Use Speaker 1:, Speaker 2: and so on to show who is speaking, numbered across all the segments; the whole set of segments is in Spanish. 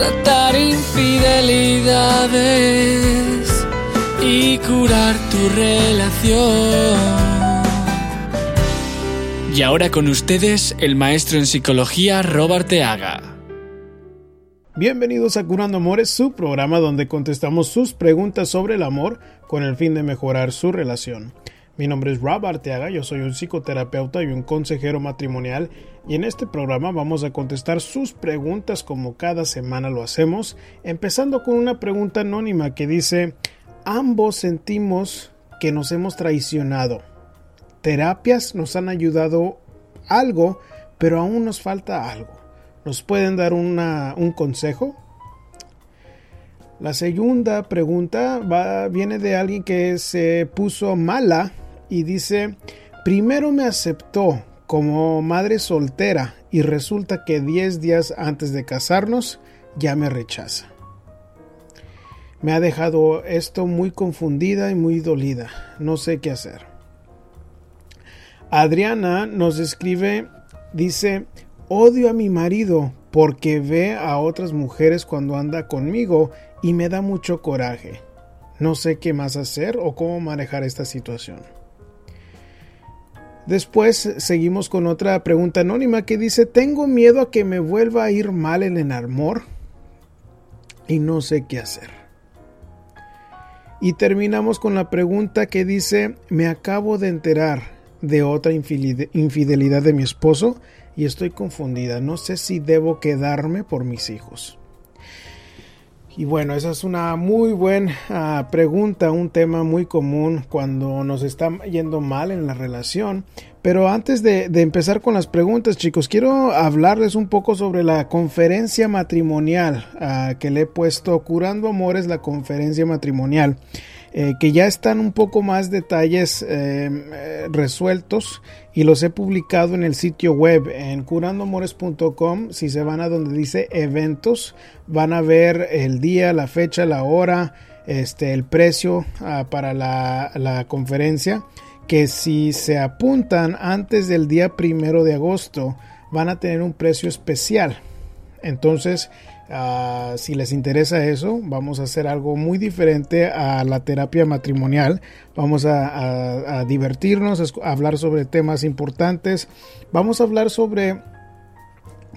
Speaker 1: tratar infidelidades y curar tu relación. Y ahora con ustedes el maestro en psicología Robert Teaga.
Speaker 2: Bienvenidos a Curando Amores, su programa donde contestamos sus preguntas sobre el amor con el fin de mejorar su relación. Mi nombre es Rob Arteaga, yo soy un psicoterapeuta y un consejero matrimonial y en este programa vamos a contestar sus preguntas como cada semana lo hacemos, empezando con una pregunta anónima que dice, ambos sentimos que nos hemos traicionado. Terapias nos han ayudado algo, pero aún nos falta algo. ¿Nos pueden dar un consejo? La segunda pregunta va, viene de alguien que se puso mala y dice, primero me aceptó como madre soltera y resulta que 10 días antes de casarnos ya me rechaza. Me ha dejado esto muy confundida y muy dolida. No sé qué hacer. Adriana nos escribe, dice, odio a mi marido porque ve a otras mujeres cuando anda conmigo y me da mucho coraje. No sé qué más hacer o cómo manejar esta situación. Después seguimos con otra pregunta anónima que dice, tengo miedo a que me vuelva a ir mal en el amor y no sé qué hacer. Y terminamos con la pregunta que dice, me acabo de enterar de otra infidelidad de mi esposo y estoy confundida, no sé si debo quedarme por mis hijos. Y bueno, esa es una muy buena ah, pregunta, un tema muy común cuando nos está yendo mal en la relación. Pero antes de, empezar con las preguntas, chicos, quiero hablarles un poco sobre la conferencia matrimonial ah, que le he puesto Curando Amores, la conferencia matrimonial. Eh, que ya están un poco más detalles em, eh, resueltos y los he publicado en el sitio web en curandoamores.com. Si se van a donde dice eventos, van a ver el día, la fecha, la hora, este, el precio ah, para la, la conferencia. Que si se apuntan antes del día primero de agosto, van a tener un precio especial. Entonces, Ah, si les interesa eso, vamos a hacer algo muy diferente a la terapia matrimonial. Vamos a, divertirnos, a hablar sobre temas importantes. Vamos a hablar sobre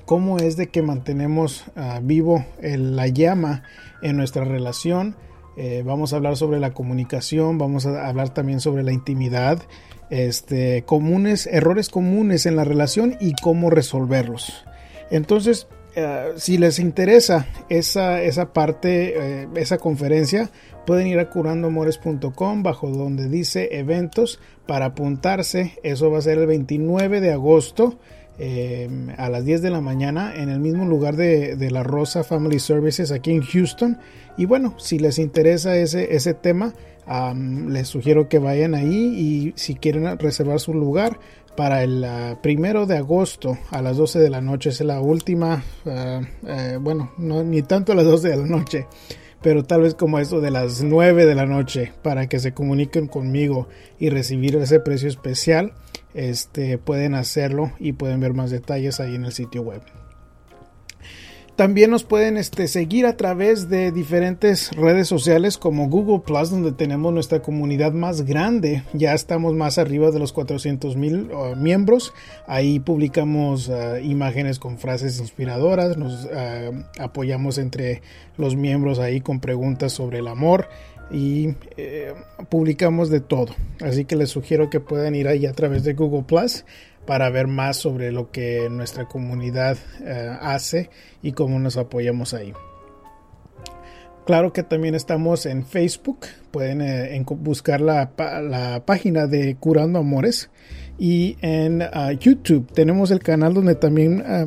Speaker 2: cómo es de que mantenemos ah, vivo la llama en nuestra relación. Eh, vamos a hablar sobre la comunicación, vamos a hablar también sobre la intimidad, este, comunes, errores comunes en la relación y cómo resolverlos. Entonces, eh, si les interesa esa, esa parte, eh, esa conferencia, pueden ir a curandoamores.com bajo donde dice eventos para apuntarse. Eso va a ser el 29 de agosto eh, a las 10 de la mañana en el mismo lugar de, de, la Rosa Family Services aquí en Houston. Y bueno, si les interesa ese, ese tema, les sugiero que vayan ahí y si quieren reservar su lugar, para el ah, primero de agosto a las 12 de la noche. Es la última, ah, eh, bueno, no ni tanto a las 12 de la noche, pero tal vez como eso de las 9 de la noche para que se comuniquen conmigo y recibir ese precio especial. Este pueden hacerlo y pueden ver más detalles ahí en el sitio web. También nos pueden este, seguir a través de diferentes redes sociales como Google Plus, donde tenemos nuestra comunidad más grande. Ya estamos más arriba de los 400 mil uh, miembros. Ahí publicamos uh, imágenes con frases inspiradoras. Nos uh, apoyamos entre los miembros ahí con preguntas sobre el amor y eh, publicamos de todo. Así que les sugiero que puedan ir ahí a través de Google Plus para ver más sobre lo que nuestra comunidad eh, hace y cómo nos apoyamos ahí. Claro que también estamos en Facebook, pueden eh, buscar la, página de Curando Amores y en ah, YouTube tenemos el canal donde también ah,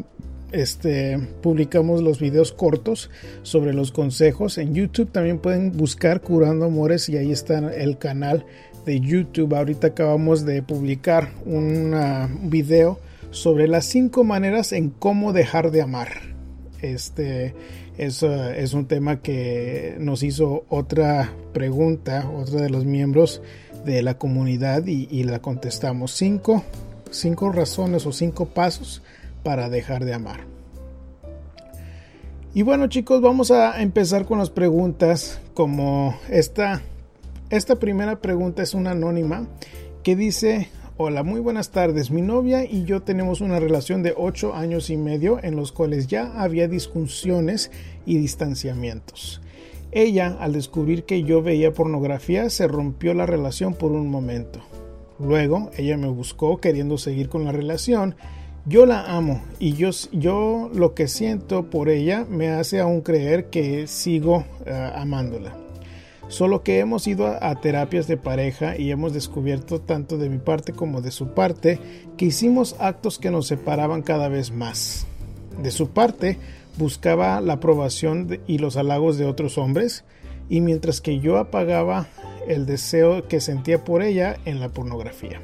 Speaker 2: este, publicamos los videos cortos sobre los consejos. En YouTube también pueden buscar Curando Amores y ahí está el canal de YouTube. Ahorita acabamos de publicar un video sobre las cinco maneras en cómo dejar de amar. Este es, es un tema que nos hizo otra pregunta, otra de los miembros de la comunidad y, la contestamos. Cinco, cinco razones o cinco pasos para dejar de amar. Y bueno chicos, vamos a empezar con las preguntas como esta. Esta primera pregunta es una anónima que dice, hola, muy buenas tardes, mi novia y yo tenemos una relación de 8 años y medio en los cuales ya había discusiones y distanciamientos. Ella, al descubrir que yo veía pornografía, se rompió la relación por un momento. Luego, ella me buscó queriendo seguir con la relación. Yo la amo y yo, yo lo que siento por ella me hace aún creer que sigo eh, amándola. Solo que hemos ido a, terapias de pareja y hemos descubierto tanto de mi parte como de su parte que hicimos actos que nos separaban cada vez más. De su parte, buscaba la aprobación y los halagos de otros hombres, y mientras que yo apagaba el deseo que sentía por ella en la pornografía.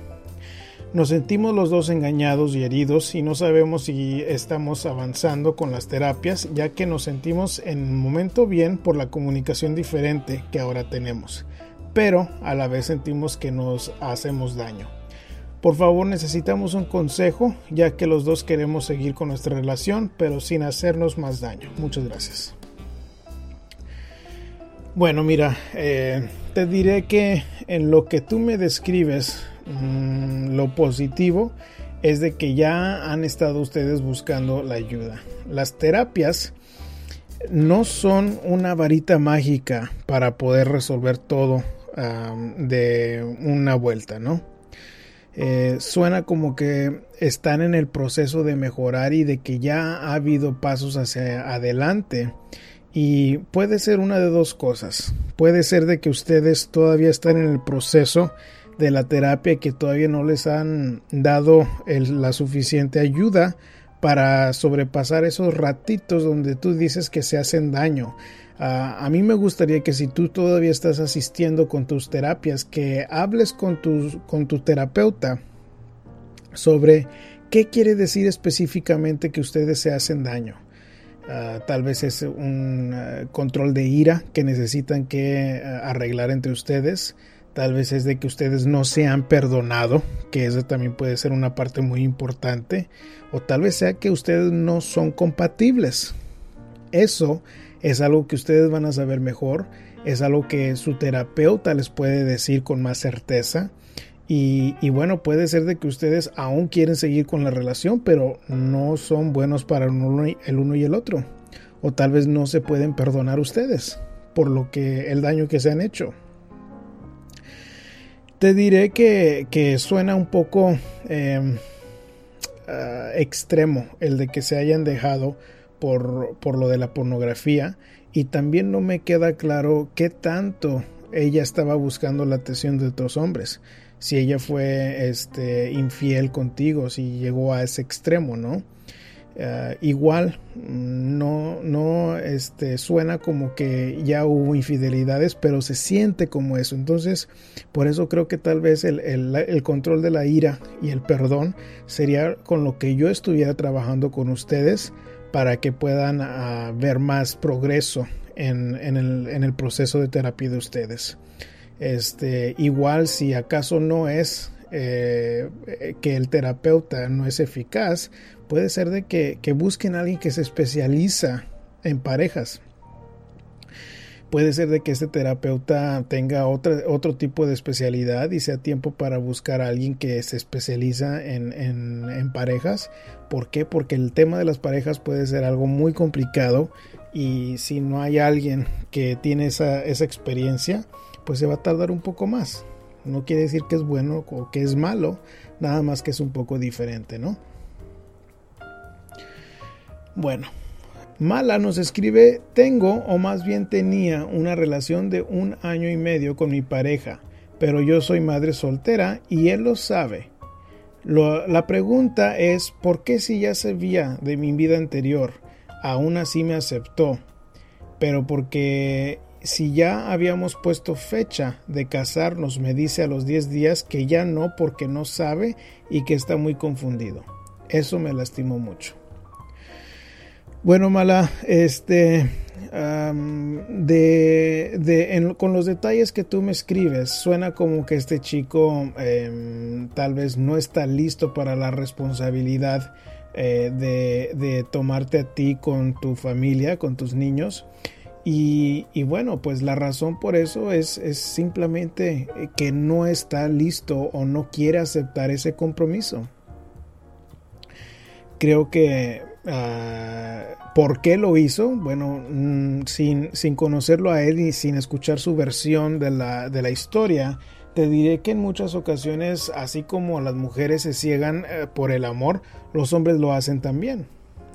Speaker 2: Nos sentimos los dos engañados y heridos y no sabemos si estamos avanzando con las terapias, ya que nos sentimos en un momento bien por la comunicación diferente que ahora tenemos, pero a la vez sentimos que nos hacemos daño. Por favor, necesitamos un consejo, ya que los dos queremos seguir con nuestra relación, pero sin hacernos más daño. Muchas gracias. Bueno, mira, eh, te diré que en lo que tú me describes, mm, lo positivo es de que ya han estado ustedes buscando la ayuda. Las terapias no son una varita mágica para poder resolver todo de una vuelta, ¿no? Eh, suena como que están en el proceso de mejorar y de que ya ha habido pasos hacia adelante. Y puede ser una de dos cosas. Puede ser de que ustedes todavía están en el proceso de la terapia que todavía no les han dado la suficiente ayuda para sobrepasar esos ratitos donde tú dices que se hacen daño. a mí me gustaría que si tú todavía estás asistiendo con tus terapias, que hables con tu, con tu terapeuta sobre qué quiere decir específicamente que ustedes se hacen daño. Ah, tal vez es un ah, control de ira que necesitan que ah, arreglar entre ustedes. Tal vez es de que ustedes no se han perdonado, que eso también puede ser una parte muy importante. O tal vez sea que ustedes no son compatibles. Eso es algo que ustedes van a saber mejor. Es algo que su terapeuta les puede decir con más certeza. Y, y, bueno, puede ser de que ustedes aún quieren seguir con la relación, pero no son buenos para el uno, y el otro. O tal vez no se pueden perdonar ustedes por lo que el daño que se han hecho. Te diré que, suena un poco em, ah, extremo el de que se hayan dejado por, por lo de la pornografía. Y también no me queda claro qué tanto ella estaba buscando la atención de otros hombres. Si ella fue este infiel contigo si llegó a ese extremo no eh, igual no, no este, suena como que ya hubo infidelidades, pero se siente como eso. Entonces, por eso creo que tal vez el, el, control de la ira y el perdón sería con lo que yo estuviera trabajando con ustedes para que puedan uh, ver más progreso en, en, el, en, el, proceso de terapia de ustedes. Este, igual si acaso no es eh, que el terapeuta no es eficaz, puede ser de que, busquen a alguien que se especializa en parejas. Puede ser de que este terapeuta tenga otro tipo de especialidad y sea tiempo para buscar a alguien que se especializa en, parejas. ¿Por qué? Porque el tema de las parejas puede ser algo muy complicado y si no hay alguien que tiene esa, esa experiencia, pues se va a tardar un poco más. No quiere decir que es bueno o que es malo, nada más que es un poco diferente, ¿no? Bueno, Mala nos escribe, tengo o más bien tenía una relación de un año y medio con mi pareja, pero yo soy madre soltera y él lo sabe. la pregunta es, ¿por qué si ya sabía de mi vida anterior, aún así me aceptó? Pero porque si ya habíamos puesto fecha de casarnos, me dice a los 10 días que ya no porque no sabe y que está muy confundido. Eso me lastimó mucho. Bueno, Mala, este, de, con los detalles que tú me escribes, suena como que este chico em, tal vez no está listo para la responsabilidad eh, de, tomarte a ti con tu familia, con tus niños. Y, bueno, pues la razón por eso es, es, simplemente que no está listo o no quiere aceptar ese compromiso. Creo que Ah, ¿Por qué lo hizo? Bueno, mm, sin, sin, conocerlo a él y sin escuchar su versión de la, de la, historia, te diré que en muchas ocasiones, así como las mujeres se ciegan eh, por el amor, los hombres lo hacen también.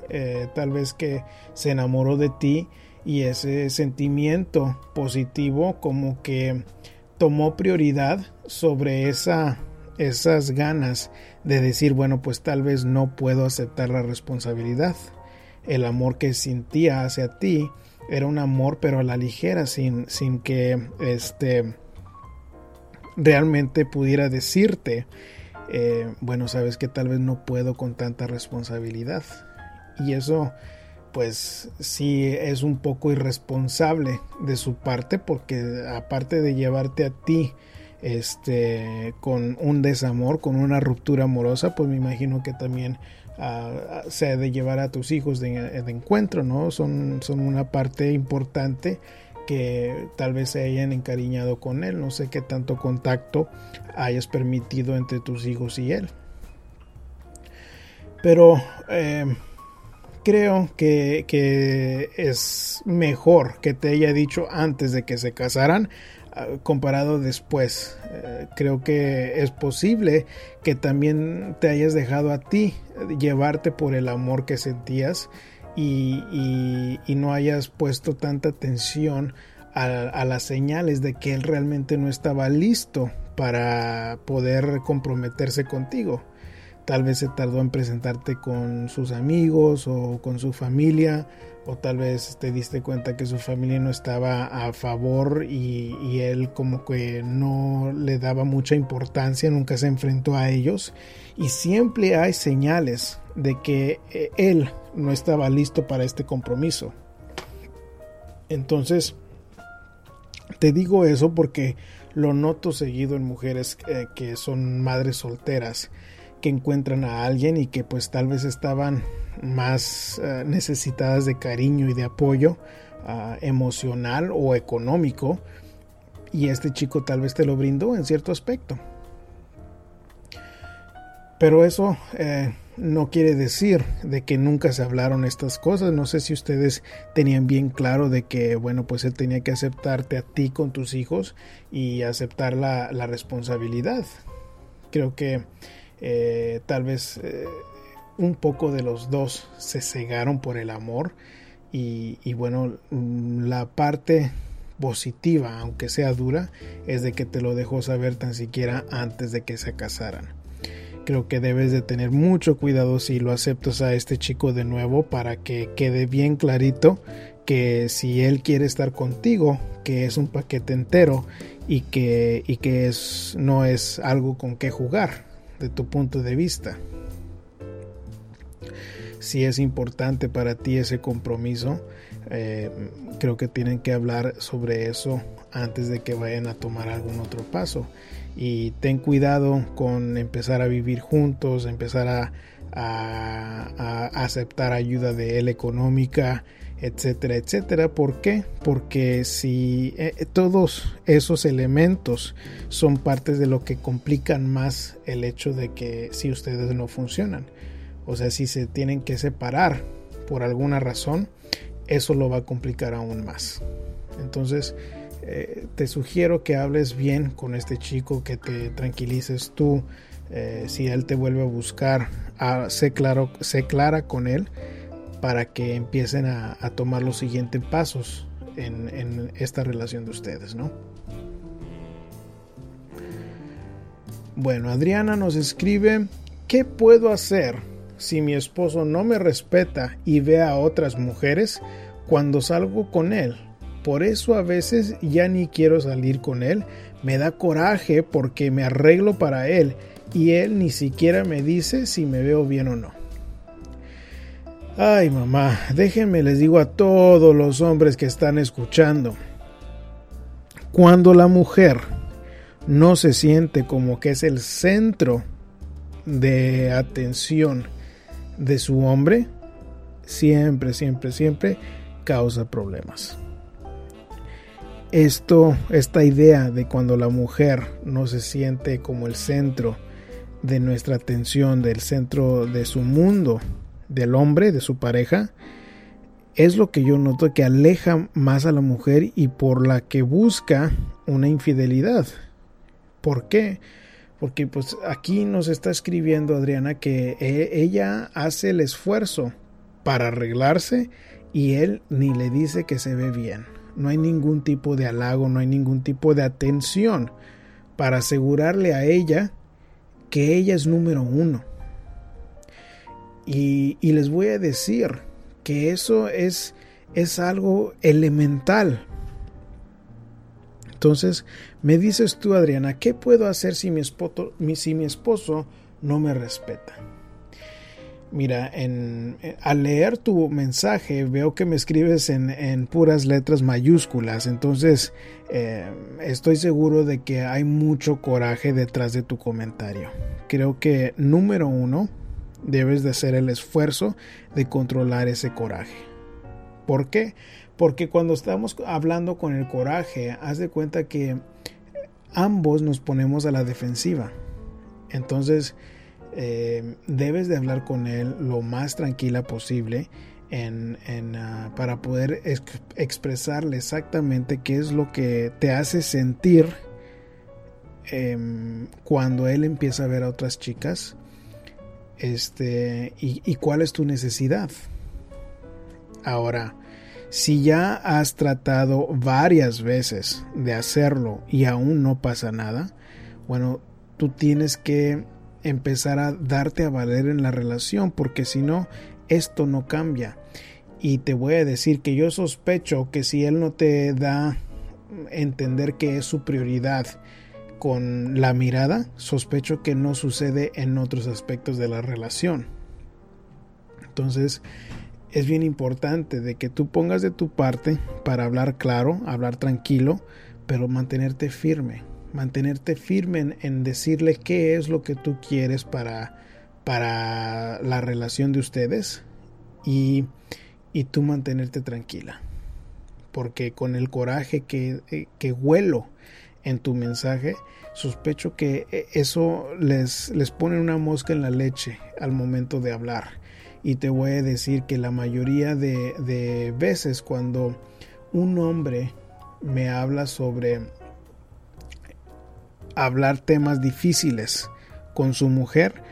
Speaker 2: Eh, tal vez que se enamoró de ti y ese sentimiento positivo como que tomó prioridad sobre esa esas ganas de decir, bueno, pues tal vez no puedo aceptar la responsabilidad. El amor que sentía hacia ti era un amor pero a la ligera, sin, sin que este, realmente pudiera decirte, eh, bueno, sabes que tal vez no puedo con tanta responsabilidad. Y eso pues sí es un poco irresponsable de su parte porque aparte de llevarte a ti este, con un desamor, con una ruptura amorosa, pues me imagino que también uh, se ha de llevar a tus hijos de, encuentro, ¿no? Son, son una parte importante que tal vez se hayan encariñado con él, no sé qué tanto contacto hayas permitido entre tus hijos y él. Pero eh, creo que, es mejor que te haya dicho antes de que se casaran comparado después. Eh, creo que es posible que también te hayas dejado a ti llevarte por el amor que sentías y, no hayas puesto tanta atención a, las señales de que él realmente no estaba listo para poder comprometerse contigo. Tal vez se tardó en presentarte con sus amigos o con su familia o tal vez te diste cuenta que su familia no estaba a favor y, él como que no le daba mucha importancia, nunca se enfrentó a ellos y siempre hay señales de que eh, él no estaba listo para este compromiso. Entonces, te digo eso porque lo noto seguido en mujeres eh, que son madres solteras que encuentran a alguien y que pues tal vez estaban más eh, necesitadas de cariño y de apoyo ah, emocional o económico y este chico tal vez te lo brindó en cierto aspecto. Pero eso eh, no quiere decir de que nunca se hablaron estas cosas. No sé si ustedes tenían bien claro de que, bueno, pues él tenía que aceptarte a ti con tus hijos y aceptar la, la responsabilidad. Creo que eh, tal vez eh, un poco de los dos se cegaron por el amor y, bueno, mm, la parte positiva, aunque sea dura, es de que te lo dejó saber tan siquiera antes de que se casaran. Creo que debes de tener mucho cuidado si lo aceptas a este chico de nuevo para que quede bien clarito que si él quiere estar contigo, que es un paquete entero y que, y que es, no es algo con que jugar de tu punto de vista. Si es importante para ti ese compromiso, eh, creo que tienen que hablar sobre eso antes de que vayan a tomar algún otro paso. Y ten cuidado con empezar a vivir juntos, empezar a, a aceptar ayuda de él económica, etcétera, etcétera. ¿Por qué? Porque si eh, todos esos elementos son partes de lo que complican más el hecho de que si ustedes no funcionan, o sea, si se tienen que separar por alguna razón, eso lo va a complicar aún más. Entonces, eh, te sugiero que hables bien con este chico, que te tranquilices tú. Eh, si él te vuelve a buscar, ah, sé claro, sé clara con él para que empiecen a, tomar los siguientes pasos en, esta relación de ustedes, ¿no? Bueno, Adriana nos escribe, ¿qué puedo hacer si mi esposo no me respeta y ve a otras mujeres cuando salgo con él? Por eso a veces ya ni quiero salir con él. Me da coraje porque me arreglo para él y él ni siquiera me dice si me veo bien o no. Ay mamá, déjenme les digo a todos los hombres que están escuchando. Cuando la mujer no se siente como que es el centro de atención de su hombre, siempre, siempre, siempre causa problemas. Esto, esta idea de cuando la mujer no se siente como el centro de nuestra atención, del centro de su mundo, del hombre, de su pareja, es lo que yo noto que aleja más a la mujer y por la que busca una infidelidad. ¿Por qué? Porque pues aquí nos está escribiendo Adriana que e, ella hace el esfuerzo para arreglarse y él ni le dice que se ve bien. No hay ningún tipo de halago, no hay ningún tipo de atención para asegurarle a ella que ella es número uno. Y, les voy a decir que eso es, es algo elemental. Entonces, me dices tú, Adriana, ¿qué puedo hacer si mi esposo, si mi esposo no me respeta? Mira, en, al leer tu mensaje veo que me escribes en, puras letras mayúsculas, entonces eh, estoy seguro de que hay mucho coraje detrás de tu comentario. Creo que número uno, debes de hacer el esfuerzo de controlar ese coraje. ¿Por qué? Porque cuando estamos hablando con el coraje, haz de cuenta que ambos nos ponemos a la defensiva. Entonces, eh, debes de hablar con él lo más tranquila posible ah, para poder expresarle exactamente qué es lo que te hace sentir em, cuando él empieza a ver a otras chicas este, y, cuál es tu necesidad. Ahora, si ya has tratado varias veces de hacerlo y aún no pasa nada, bueno, tú tienes que empezar a darte a valer en la relación, porque si no, esto no cambia. Y te voy a decir que yo sospecho que si él no te da entender que es su prioridad con la mirada, sospecho que no sucede en otros aspectos de la relación. Entonces, es bien importante de que tú pongas de tu parte para hablar claro, hablar tranquilo, pero mantenerte firme, mantenerte firme en, decirle qué es lo que tú quieres para, para la relación de ustedes y, y tú mantenerte tranquila. Porque con el coraje que, eh, que huelo en tu mensaje, sospecho que eh, eso les, les pone una mosca en la leche al momento de hablar. Y te voy a decir que la mayoría de, de veces cuando un hombre me habla sobre hablar temas difíciles con su mujer,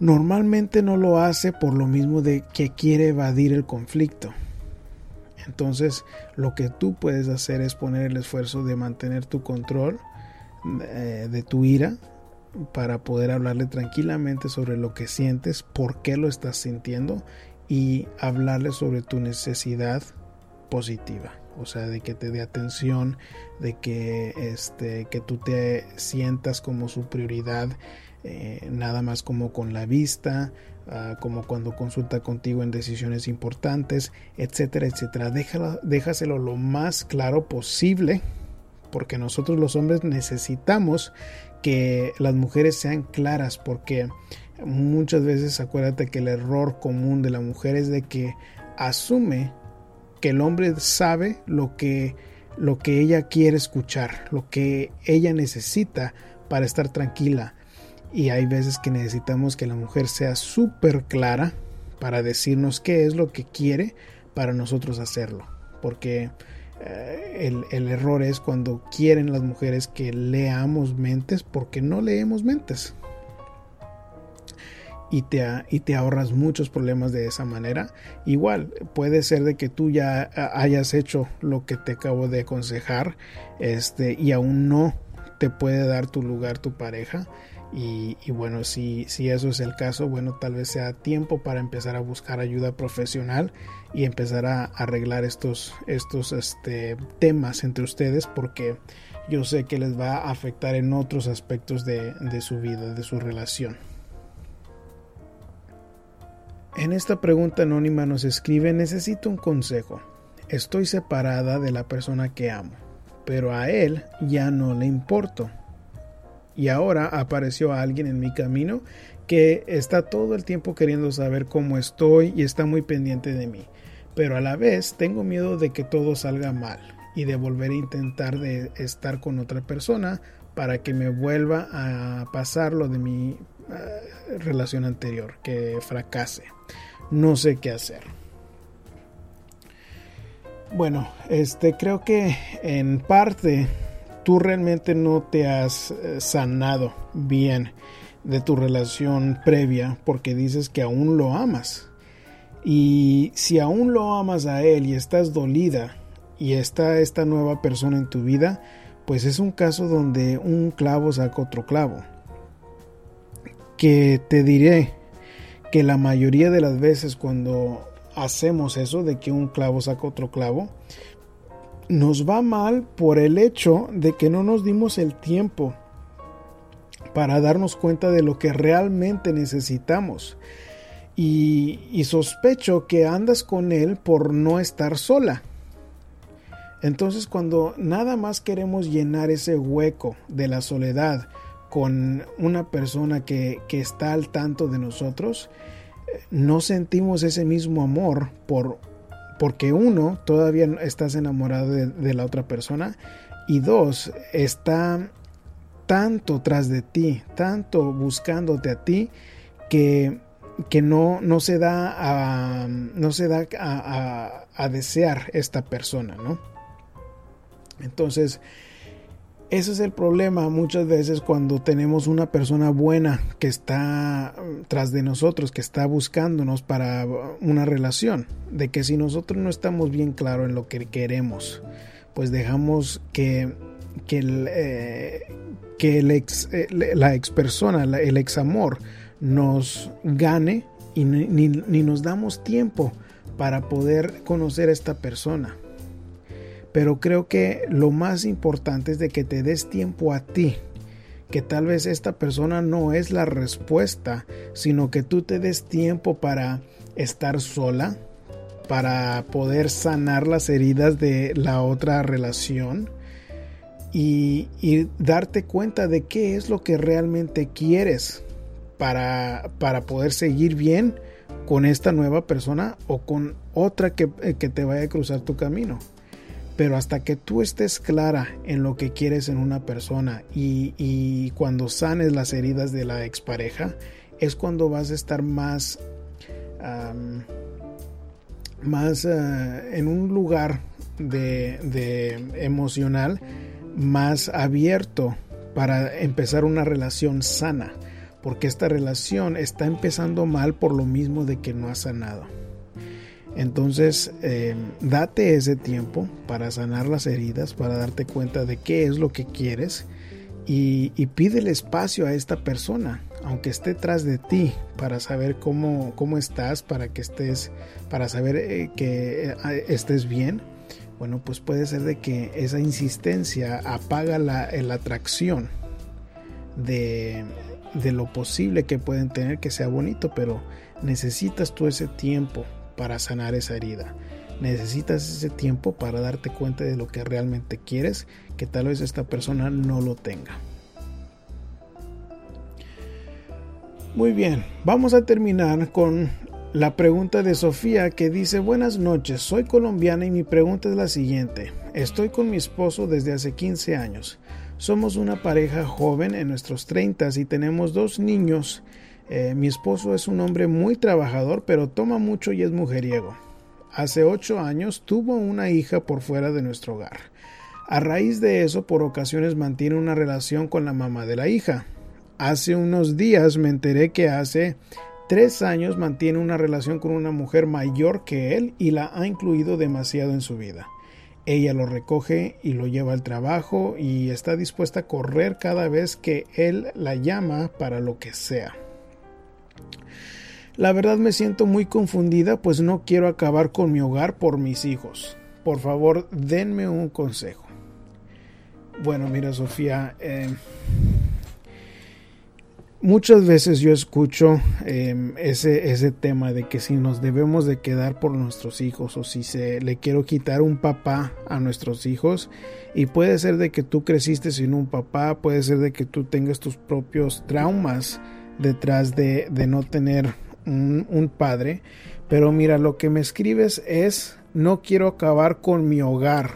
Speaker 2: normalmente no lo hace por lo mismo de que quiere evadir el conflicto. Entonces, lo que tú puedes hacer es poner el esfuerzo de mantener tu control eh, de tu ira para poder hablarle tranquilamente sobre lo que sientes, por qué lo estás sintiendo y hablarle sobre tu necesidad positiva, o sea, de que te dé atención, de que este que tú te sientas como su prioridad, eh, nada más como con la vista, ah, como cuando consulta contigo en decisiones importantes, etcétera, etcétera. déjaselo lo más claro posible porque nosotros los hombres necesitamos que las mujeres sean claras, porque muchas veces acuérdate que el error común de la mujer es de que asume que el hombre sabe lo que lo que ella quiere escuchar, lo que ella necesita para estar tranquila. Y hay veces que necesitamos que la mujer sea súper clara para decirnos qué es lo que quiere para nosotros hacerlo. Porque eh, el, error es cuando quieren las mujeres que leamos mentes porque no leemos mentes. Y te, y te ahorras muchos problemas de esa manera. Igual, puede ser de que tú ya hayas hecho lo que te acabo de aconsejar este, y aún no te puede dar tu lugar tu pareja. Y, bueno, si, si eso es el caso, bueno, tal vez sea tiempo para empezar a buscar ayuda profesional y empezar a arreglar estos, estos este, temas entre ustedes porque yo sé que les va a afectar en otros aspectos de, de su vida, de su relación. En esta pregunta anónima nos escribe, necesito un consejo. Estoy separada de la persona que amo, pero a él ya no le importo y ahora apareció alguien en mi camino que está todo el tiempo queriendo saber cómo estoy y está muy pendiente de mí. Pero a la vez tengo miedo de que todo salga mal y de volver a intentar de estar con otra persona para que me vuelva a pasar lo de mi eh, relación anterior, que fracase. No sé qué hacer. Bueno, este creo que en parte tú realmente no te has eh, sanado bien de tu relación previa porque dices que aún lo amas. Y si aún lo amas a él y estás dolida y está esta nueva persona en tu vida, pues es un caso donde un clavo saca otro clavo. Que te diré que la mayoría de las veces cuando hacemos eso de que un clavo saca otro clavo, nos va mal por el hecho de que no nos dimos el tiempo para darnos cuenta de lo que realmente necesitamos. Y, sospecho que andas con él por no estar sola. Entonces cuando nada más queremos llenar ese hueco de la soledad con una persona que, que está al tanto de nosotros, eh, no sentimos ese mismo amor por porque uno, todavía estás enamorado de, la otra persona y dos, está tanto tras de ti, tanto buscándote a ti que, que no, no se da, a, no se da a, a desear esta persona, ¿no? Entonces, ese es el problema muchas veces cuando tenemos una persona buena que está mm, tras de nosotros, que está buscándonos para una relación, de que si nosotros no estamos bien claros en lo que queremos, pues dejamos que, que, el, eh, que el ex, eh, la ex persona, el ex amor nos gane y ni, ni nos damos tiempo para poder conocer a esta persona pero creo que lo más importante es de que te des tiempo a ti, que tal vez esta persona no es la respuesta, sino que tú te des tiempo para estar sola, para poder sanar las heridas de la otra relación y, darte cuenta de qué es lo que realmente quieres para, para poder seguir bien con esta nueva persona o con otra que, que te vaya a cruzar tu camino. Pero hasta que tú estés clara en lo que quieres en una persona y, cuando sanes las heridas de la expareja, es cuando vas a estar más, más eh, en un lugar de, emocional más abierto para empezar una relación sana, porque esta relación está empezando mal por lo mismo de que no ha sanado. Entonces, eh, date ese tiempo para sanar las heridas, para darte cuenta de qué es lo que quieres y, pide el espacio a esta persona, aunque esté tras de ti, para saber cómo, cómo estás, para que estés, para saber eh, que eh, estés bien. Bueno, pues puede ser de que esa insistencia apaga la, la atracción de, de lo posible que pueden tener que sea bonito, pero necesitas tú ese tiempo para sanar esa herida. Necesitas ese tiempo para darte cuenta de lo que realmente quieres, que tal vez esta persona no lo tenga. Muy bien, vamos a terminar con la pregunta de Sofía que dice buenas noches, soy colombiana y mi pregunta es la siguiente. Estoy con mi esposo desde hace 15 años. Somos una pareja joven en nuestros 30 y tenemos dos niños eh, mi esposo es un hombre muy trabajador, pero toma mucho y es mujeriego. Hace ocho años tuvo una hija por fuera de nuestro hogar. A raíz de eso, por ocasiones mantiene una relación con la mamá de la hija. Hace unos días me enteré que hace tres años mantiene una relación con una mujer mayor que él y la ha incluido demasiado en su vida. ella lo recoge y lo lleva al trabajo y está dispuesta a correr cada vez que él la llama para lo que sea. La verdad me siento muy confundida pues no quiero acabar con mi hogar por mis hijos. Por favor, denme un consejo. Bueno, mira Sofía, eh, Muchas veces yo escucho em, ese, ese tema de que si nos debemos de quedar por nuestros hijos o si se le quiero quitar un papá a nuestros hijos y puede ser de que tú creciste sin un papá, puede ser de que tú tengas tus propios traumas detrás de, de no tener un, padre, pero mira, lo que me escribes es no quiero acabar con mi hogar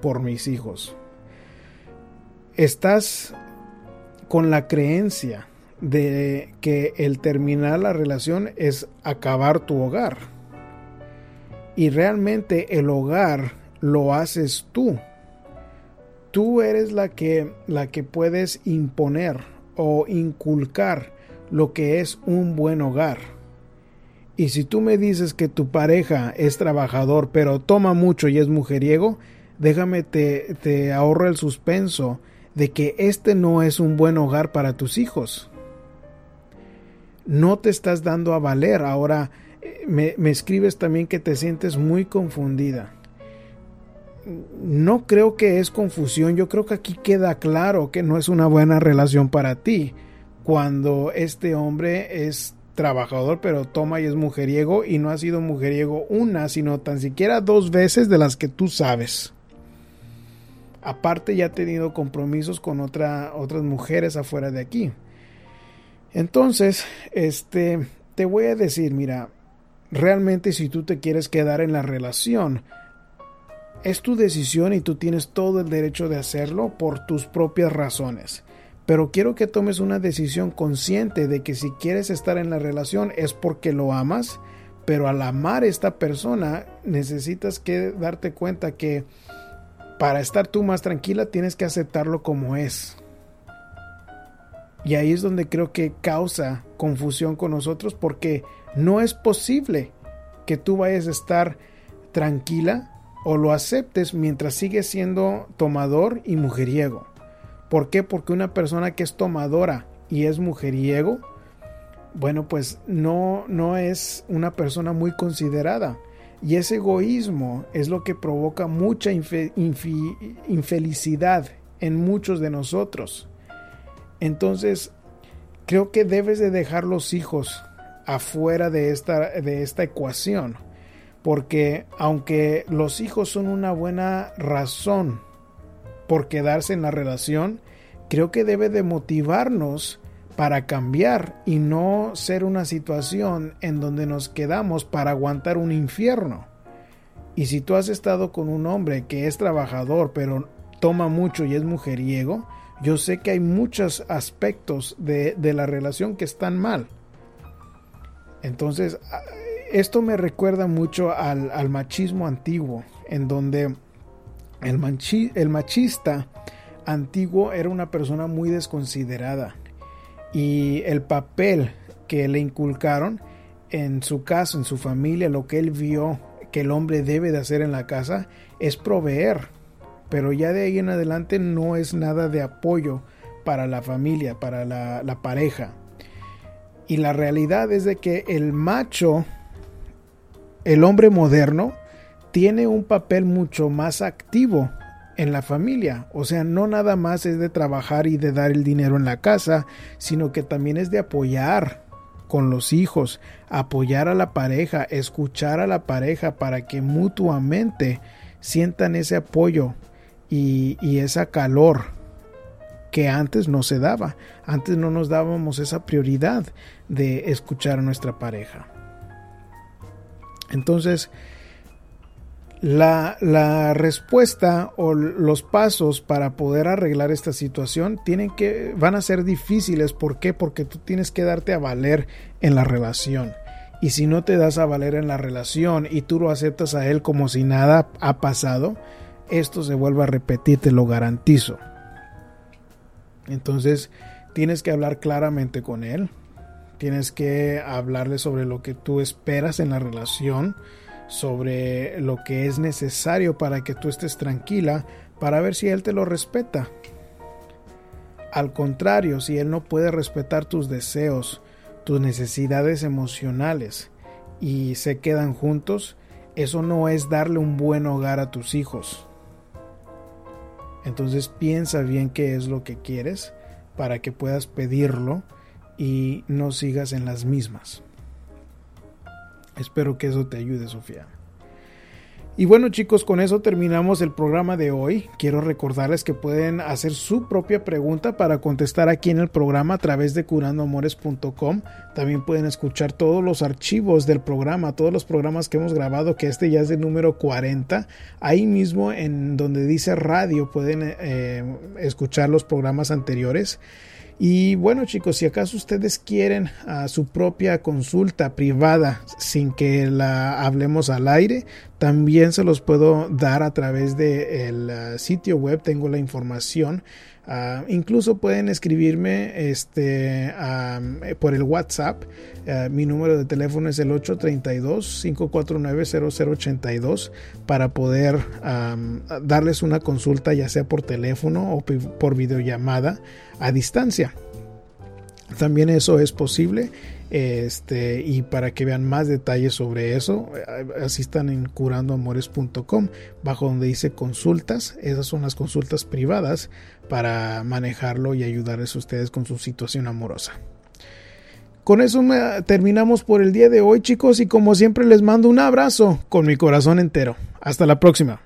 Speaker 2: por mis hijos. Estás con la creencia de que el terminar la relación es acabar tu hogar. Y realmente el hogar lo haces tú. Tú eres la que, la que puedes imponer o inculcar lo que es un buen hogar. Y si tú me dices que tu pareja es trabajador pero toma mucho y es mujeriego, déjame te, te ahorro el suspenso de que este no es un buen hogar para tus hijos no te estás dando a valer. Ahora eh, me, escribes también que te sientes muy confundida. No creo que es confusión, yo creo que aquí queda claro que no es una buena relación para ti cuando este hombre es trabajador pero toma y es mujeriego y no ha sido mujeriego una sino tan siquiera dos veces de las que tú sabes. Aparte ya ha tenido compromisos con otra, otras mujeres afuera de aquí. Entonces, este, te voy a decir, mira, realmente si tú te quieres quedar en la relación, es tu decisión y tú tienes todo el derecho de hacerlo por tus propias razones. Pero quiero que tomes una decisión consciente de que si quieres estar en la relación es porque lo amas, pero al amar a esta persona necesitas que darte cuenta que para estar tú más tranquila tienes que aceptarlo como es. Y ahí es donde creo que causa confusión con nosotros porque no es posible que tú vayas a estar tranquila o lo aceptes mientras sigues siendo tomador y mujeriego. ¿Por qué? Porque una persona que es tomadora y es mujeriego, bueno, pues no, no es una persona muy considerada. Y ese egoísmo es lo que provoca mucha infelicidad en muchos de nosotros. Entonces, creo que debes de dejar los hijos afuera de esta, de esta ecuación. Porque aunque los hijos son una buena razón por quedarse en la relación, creo que debe de motivarnos para cambiar y no ser una situación en donde nos quedamos para aguantar un infierno. Y si tú has estado con un hombre que es trabajador pero toma mucho y es mujeriego, yo sé que hay muchos aspectos de, la relación que están mal. Entonces, esto me recuerda mucho al, machismo antiguo, en donde el, el machista antiguo era una persona muy desconsiderada y el papel que le inculcaron en su caso, en su familia, lo que él vio que el hombre debe de hacer en la casa es proveer, pero ya de ahí en adelante no es nada de apoyo para la familia, para la, pareja. Y la realidad es de que el macho, el hombre moderno, tiene un papel mucho más activo en la familia. O sea, no nada más es de trabajar y de dar el dinero en la casa, sino que también es de apoyar con los hijos, apoyar a la pareja, escuchar a la pareja para que mutuamente sientan ese apoyo y, esa calor que antes no se daba. Antes no nos dábamos esa prioridad de escuchar a nuestra pareja. Entonces, la, respuesta o los pasos para poder arreglar esta situación tienen que, van a ser difíciles. ¿Por qué? Porque tú tienes que darte a valer en la relación. Y si no te das a valer en la relación y tú lo aceptas a él como si nada ha pasado, esto se vuelva a repetir, te lo garantizo. Entonces, tienes que hablar claramente con él. Tienes que hablarle sobre lo que tú esperas en la relación. Sobre lo que es necesario para que tú estés tranquila, para ver si él te lo respeta. Al contrario, si él no puede respetar tus deseos, tus necesidades emocionales y se quedan juntos, eso no es darle un buen hogar a tus hijos. Entonces piensa bien qué es lo que quieres para que puedas pedirlo y no sigas en las mismas. Espero que eso te ayude, Sofía. Y bueno chicos, con eso terminamos el programa de hoy. Quiero recordarles que pueden hacer su propia pregunta para contestar aquí en el programa a través de curandoamores.com. También pueden escuchar todos los archivos del programa, todos los programas que hemos grabado, que este ya es el número 40. Ahí mismo en donde dice radio pueden eh, escuchar los programas anteriores. Y bueno chicos, si acaso ustedes quieren su propia consulta privada sin que la hablemos al aire, también se los puedo dar a través del de uh, sitio web, tengo la información. Uh, incluso pueden escribirme este, um, por el WhatsApp. Uh, mi número de teléfono es el 832-549-0082 para poder darles una consulta ya sea por teléfono o por videollamada a distancia. También eso es posible. Este, y para que vean más detalles sobre eso, eh, asistan en curandoamores.com, bajo donde dice consultas. Esas son las consultas privadas para manejarlo y ayudarles a ustedes con su situación amorosa. Con eso terminamos por el día de hoy, chicos, y como siempre les mando un abrazo con mi corazón entero. Hasta la próxima.